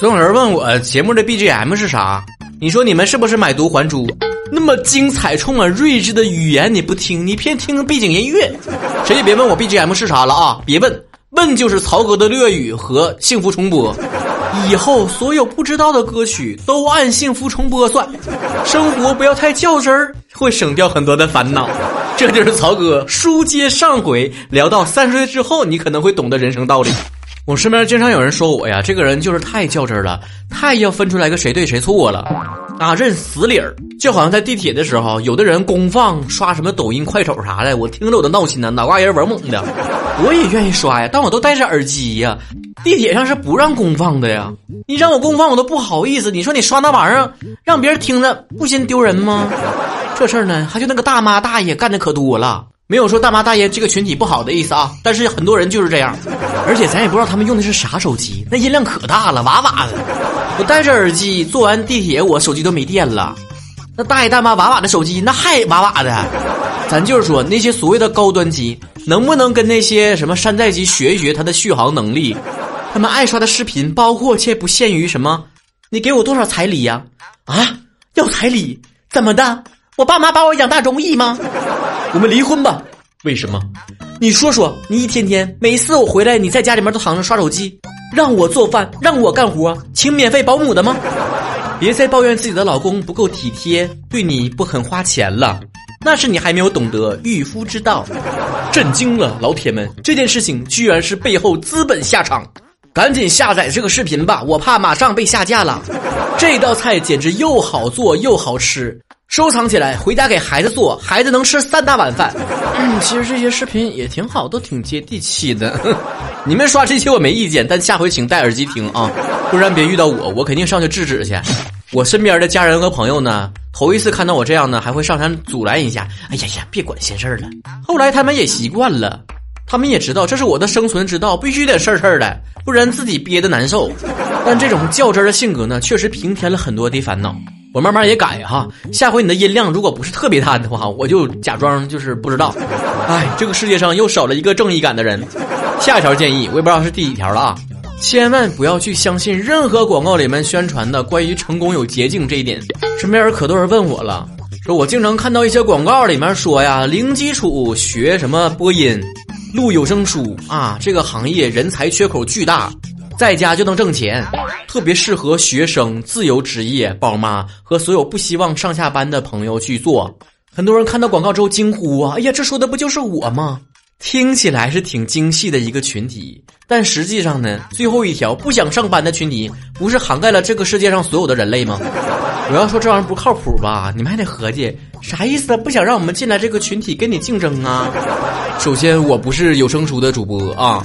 总有人问我节目的 BGM 是啥？你说你们是不是买椟还珠？那么精彩、充满睿智的语言你不听，你偏听背景音乐。谁也别问我 BGM 是啥了啊！别问，问就是曹哥的粤语和幸福重播。以后所有不知道的歌曲都按幸福重播算。生活不要太较真儿，会省掉很多的烦恼。这就是曹哥书接上回聊到三十岁之后，你可能会懂得人生道理。我身边经常有人说我呀，这个人就是太较真儿了，太要分出来个谁对谁错了，啊，认死理儿。就好像在地铁的时候，有的人公放刷什么抖音、快手啥的，我听着我都闹心呢，脑瓜仁玩懵的。我也愿意刷呀，但我都戴着耳机呀，地铁上是不让公放的呀。你让我公放，我都不好意思。你说你刷那玩意儿，让别人听着不嫌丢人吗？这事儿呢，还就那个大妈大爷干的可多了。没有说大妈大爷这个群体不好的意思啊，但是很多人就是这样，而且咱也不知道他们用的是啥手机，那音量可大了，哇哇的。我戴着耳机坐完地铁，我手机都没电了。那大爷大妈哇哇的手机，那还哇哇的。咱就是说，那些所谓的高端机，能不能跟那些什么山寨机学一学它的续航能力？他们爱刷的视频，包括且不限于什么？你给我多少彩礼呀？啊，要彩礼？怎么的？我爸妈把我养大容易吗？我们离婚吧？为什么？你说说，你一天天每次我回来，你在家里面都躺着刷手机，让我做饭，让我干活，请免费保姆的吗？别再抱怨自己的老公不够体贴，对你不肯花钱了，那是你还没有懂得驭夫之道。震惊了，老铁们，这件事情居然是背后资本下场，赶紧下载这个视频吧，我怕马上被下架了。这道菜简直又好做又好吃。收藏起来，回家给孩子做，孩子能吃三大碗饭。嗯，其实这些视频也挺好，都挺接地气的。你们刷这些我没意见，但下回请戴耳机听啊，不然别遇到我，我肯定上去制止去。我身边的家人和朋友呢，头一次看到我这样呢，还会上前阻拦一下。哎呀呀，别管闲事儿了。后来他们也习惯了，他们也知道这是我的生存之道，必须得事儿事儿的，不然自己憋得难受。但这种较真的性格呢，确实平添了很多的烦恼。我慢慢也改哈，下回你的音量如果不是特别大的话，我就假装就是不知道。哎，这个世界上又少了一个正义感的人。下一条建议，我也不知道是第几条了啊，千万不要去相信任何广告里面宣传的关于成功有捷径这一点。身边人可多人问我了，说我经常看到一些广告里面说呀，零基础学什么播音、录有声书啊，这个行业人才缺口巨大。在家就能挣钱，特别适合学生、自由职业、宝妈和所有不希望上下班的朋友去做。很多人看到广告之后惊呼啊：“哎呀，这说的不就是我吗？”听起来是挺精细的一个群体，但实际上呢，最后一条不想上班的群体，不是涵盖了这个世界上所有的人类吗？我要说这玩意儿不靠谱吧，你们还得合计啥意思？不想让我们进来这个群体跟你竞争啊？首先，我不是有声书的主播啊。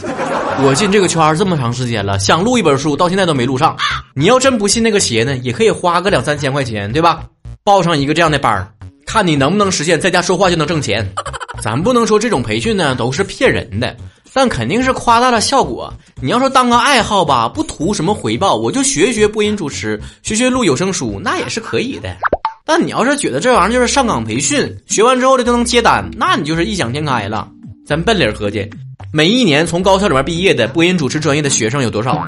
我进这个圈这么长时间了，想录一本书，到现在都没录上。你要真不信那个邪呢，也可以花个两三千块钱，对吧？报上一个这样的班，看你能不能实现在家说话就能挣钱。咱不能说这种培训呢都是骗人的，但肯定是夸大了效果。你要说当个爱好吧，不图什么回报，我就学学播音主持，学学录有声书，那也是可以的。但你要是觉得这玩意儿就是上岗培训，学完之后的就能接单，那你就是异想天开了。咱奔理儿合计。每一年从高校里面毕业的播音主持专业的学生有多少？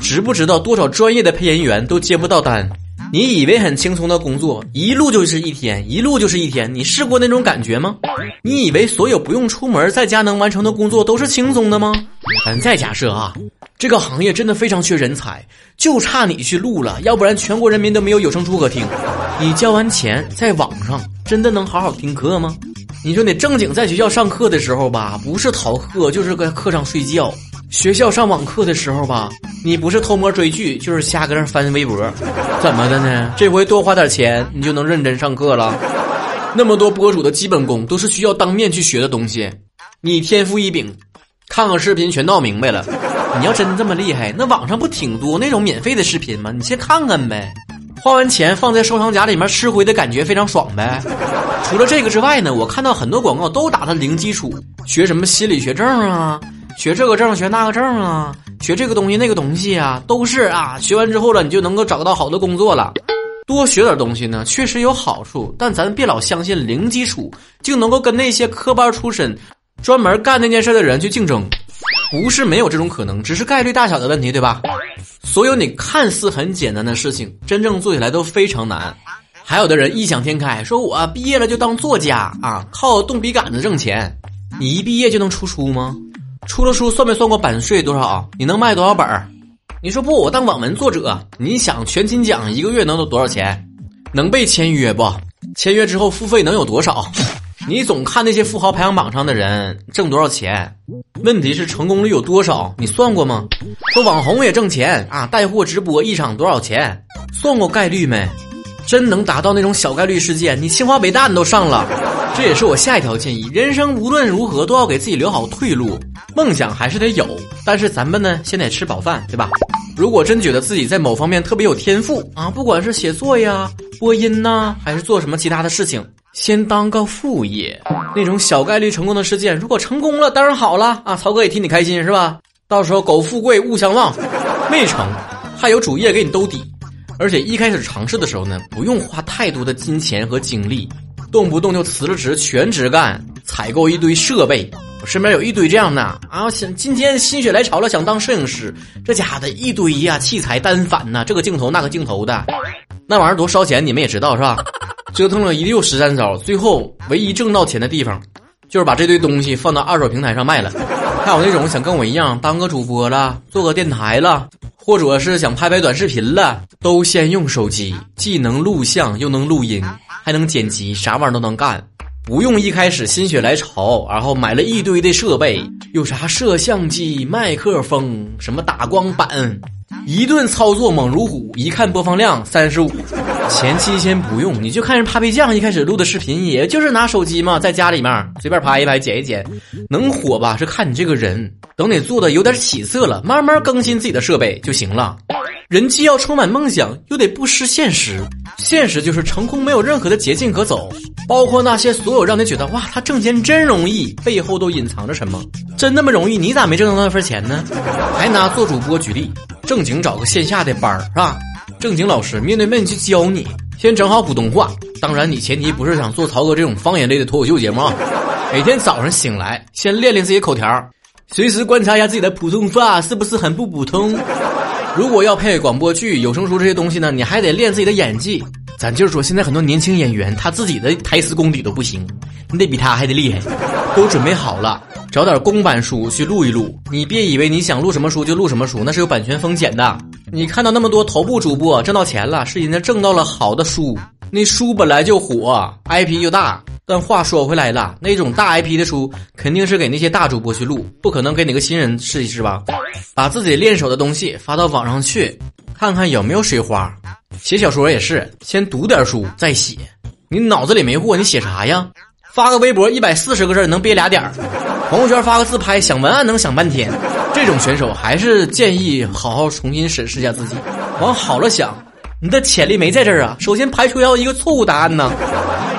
知不知道多少专业的配音员都接不到单？你以为很轻松的工作，一路就是一天，一路就是一天。你试过那种感觉吗？你以为所有不用出门在家能完成的工作都是轻松的吗？咱再假设啊，这个行业真的非常缺人才，就差你去录了，要不然全国人民都没有有声书可听。你交完钱在网上真的能好好听课吗？你说你正经在学校上课的时候吧，不是逃课就是在课上睡觉；学校上网课的时候吧，你不是偷摸追剧，就是瞎搁那翻微博。怎么的呢？这回多花点钱，你就能认真上课了。那么多博主的基本功都是需要当面去学的东西，你天赋异禀，看个视频全闹明白了。你要真这么厉害，那网上不挺多那种免费的视频吗？你先看看呗。花完钱放在收藏夹里面吃灰的感觉非常爽呗。除了这个之外呢，我看到很多广告都打的零基础，学什么心理学证啊，学这个证学那个证啊，学这个东西那个东西啊，都是啊，学完之后了你就能够找到好的工作了。多学点东西呢，确实有好处，但咱别老相信零基础就能够跟那些科班出身、专门干那件事的人去竞争，不是没有这种可能，只是概率大小的问题，对吧？所有你看似很简单的事情，真正做起来都非常难。还有的人异想天开，说我毕业了就当作家啊，靠动笔杆子挣钱。你一毕业就能出书吗？出了书算没算过版税多少？你能卖多少本儿？你说不，我当网文作者，你想全勤奖一个月能有多少钱？能被签约不？签约之后付费能有多少？你总看那些富豪排行榜上的人挣多少钱？问题是成功率有多少？你算过吗？说网红也挣钱啊，带货直播一场多少钱？算过概率没？真能达到那种小概率事件，你清华北大你都上了。这也是我下一条建议：人生无论如何都要给自己留好退路，梦想还是得有，但是咱们呢，先得吃饱饭，对吧？如果真觉得自己在某方面特别有天赋啊，不管是写作呀、播音呐，还是做什么其他的事情，先当个副业。那种小概率成功的事件，如果成功了，当然好了啊，曹哥也替你开心，是吧？到时候苟富贵勿相忘，没成，还有主业给你兜底。而且一开始尝试的时候呢，不用花太多的金钱和精力，动不动就辞了职全职干，采购一堆设备。我身边有一堆这样的啊，想今天心血来潮了，想当摄影师，这家伙的一堆呀，器材单反呐，这个镜头那个镜头的，那玩意儿多烧钱，你们也知道是吧？折腾了一溜十三招，最后唯一挣到钱的地方，就是把这堆东西放到二手平台上卖了。还有那种想跟我一样当个主播了，做个电台了。或者是想拍拍短视频了，都先用手机，既能录像又能录音，还能剪辑，啥玩意儿都能干，不用一开始心血来潮，然后买了一堆的设备，有啥摄像机、麦克风、什么打光板。一顿操作猛如虎，一看播放量三十五，前期先不用，你就看人 Papi 酱一开始录的视频，也就是拿手机嘛，在家里面随便拍一拍，剪一剪，能火吧？是看你这个人。等你做的有点起色了，慢慢更新自己的设备就行了。人既要充满梦想，又得不失现实。现实就是成功没有任何的捷径可走，包括那些所有让你觉得哇，他挣钱真容易，背后都隐藏着什么？真那么容易？你咋没挣到那份钱呢？还拿做主播举例。正经找个线下的班儿是吧？正经老师面对面去教你，先整好普通话。当然，你前提不是想做曹哥这种方言类的脱口秀节目啊。每天早上醒来，先练练自己口条，随时观察一下自己的普通话是不是很不普通。如果要配广播剧、有声书这些东西呢，你还得练自己的演技。咱就是说，现在很多年轻演员他自己的台词功底都不行，你得比他还得厉害。都准备好了。找点公版书去录一录，你别以为你想录什么书就录什么书，那是有版权风险的。你看到那么多头部主播挣到钱了，是人家挣到了好的书，那书本来就火，IP 就大。但话说回来了，那种大 IP 的书肯定是给那些大主播去录，不可能给哪个新人试一试吧？把自己练手的东西发到网上去，看看有没有水花。写小说也是，先读点书再写。你脑子里没货，你写啥呀？发个微博一百四十个字能憋俩点儿。朋友圈发个自拍，想文案能想半天，这种选手还是建议好好重新审视一下自己。往好了想，你的潜力没在这儿啊。首先排除掉一个错误答案呢，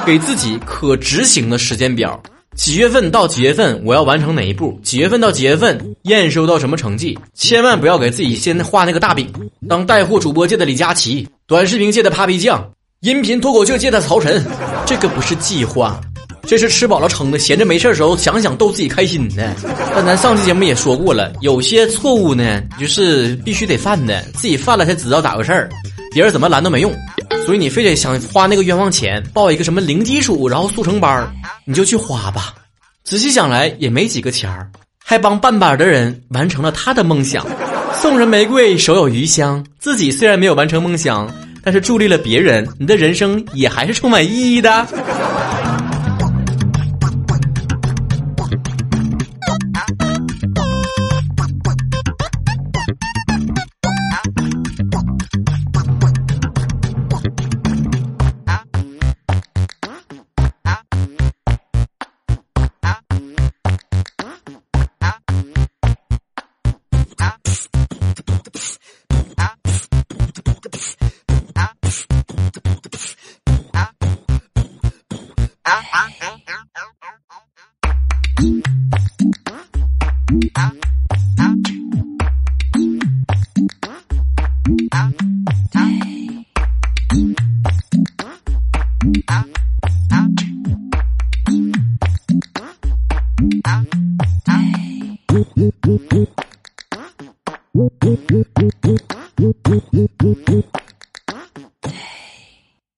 给自己可执行的时间表，几月份到几月份我要完成哪一步，几月份到几月份验收到什么成绩，千万不要给自己先画那个大饼，当带货主播界的李佳琦，短视频界的 Papi 酱，音频脱口秀界的曹晨，这个不是计划。这是吃饱了撑的，闲着没事的时候想想逗自己开心的。但咱上期节目也说过了，有些错误呢，就是必须得犯的，自己犯了才知道咋回事儿，别人怎么拦都没用。所以你非得想花那个冤枉钱报一个什么零基础然后速成班你就去花吧。仔细想来也没几个钱儿，还帮半班的人完成了他的梦想。送人玫瑰，手有余香。自己虽然没有完成梦想，但是助力了别人，你的人生也还是充满意义的。